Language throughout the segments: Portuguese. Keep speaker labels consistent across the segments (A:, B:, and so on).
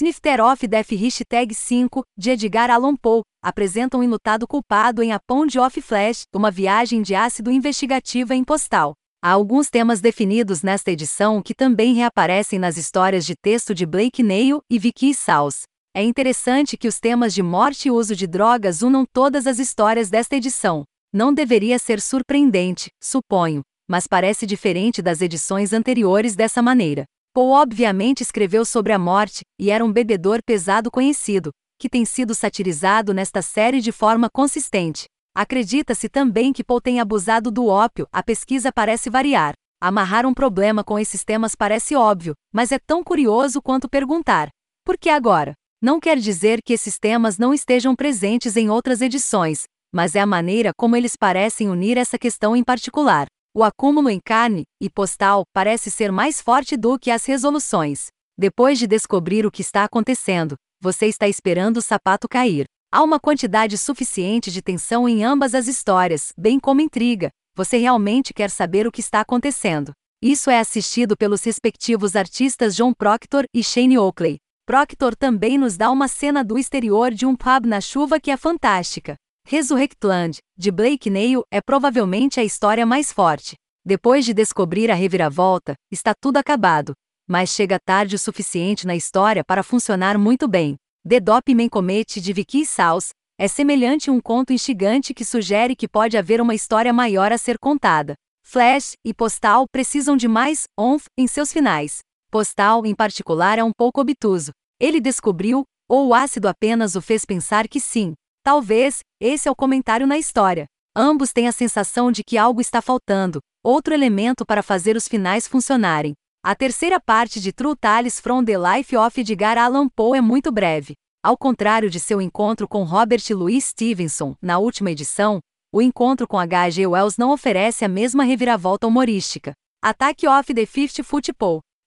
A: Snifter of Death Hashtag 5, de Edgar Allan Poe, apresenta um enlutado culpado em A Pond of Flash, uma viagem de ácido investigativa em postal. Há alguns temas definidos nesta edição que também reaparecem nas histórias de texto de Blake Neil e Vicky Saus. É interessante que os temas de morte e uso de drogas unam todas as histórias desta edição. Não deveria ser surpreendente, suponho, mas parece diferente das edições anteriores dessa maneira. Poe obviamente escreveu sobre a morte, e era um bebedor pesado conhecido, que tem sido satirizado nesta série de forma consistente. Acredita-se também que Poe tenha abusado do ópio, a pesquisa parece variar. Amarrar um problema com esses temas parece óbvio, mas é tão curioso quanto perguntar: por que agora? Não quer dizer que esses temas não estejam presentes em outras edições, mas é a maneira como eles parecem unir essa questão em particular. O acúmulo em carne e postal parece ser mais forte do que as resoluções. Depois de descobrir o que está acontecendo, você está esperando o sapato cair. Há uma quantidade suficiente de tensão em ambas as histórias, bem como intriga. Você realmente quer saber o que está acontecendo. Isso é assistido pelos respectivos artistas John Proctor e Shane Oakley. Proctor também nos dá uma cena do exterior de um pub na chuva que é fantástica. Resurrectland, de Blake Neil, é provavelmente a história mais forte. Depois de descobrir a reviravolta, está tudo acabado. Mas chega tarde o suficiente na história para funcionar muito bem. The Dop Comete de Vicky Saus é semelhante a um conto instigante que sugere que pode haver uma história maior a ser contada. Flash e Postal precisam de mais onf em seus finais. Postal, em particular, é um pouco obtuso. Ele descobriu, ou o ácido apenas o fez pensar que sim, Talvez, esse é o comentário na história. Ambos têm a sensação de que algo está faltando, outro elemento para fazer os finais funcionarem. A terceira parte de True Tales from the Life of Edgar Allan Poe é muito breve. Ao contrário de seu encontro com Robert Louis Stevenson, na última edição, o encontro com H.G. Wells não oferece a mesma reviravolta humorística. Attack of the Fifth Foot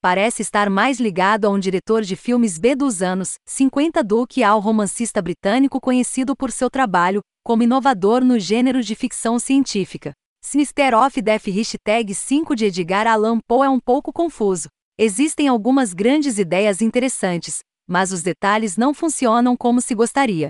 A: parece estar mais ligado a um diretor de filmes B dos anos 50 do que ao romancista britânico conhecido por seu trabalho como inovador no gênero de ficção científica. Sinister of Death Hashtag 5 de Edgar Allan Poe é um pouco confuso. Existem algumas grandes ideias interessantes, mas os detalhes não funcionam como se gostaria.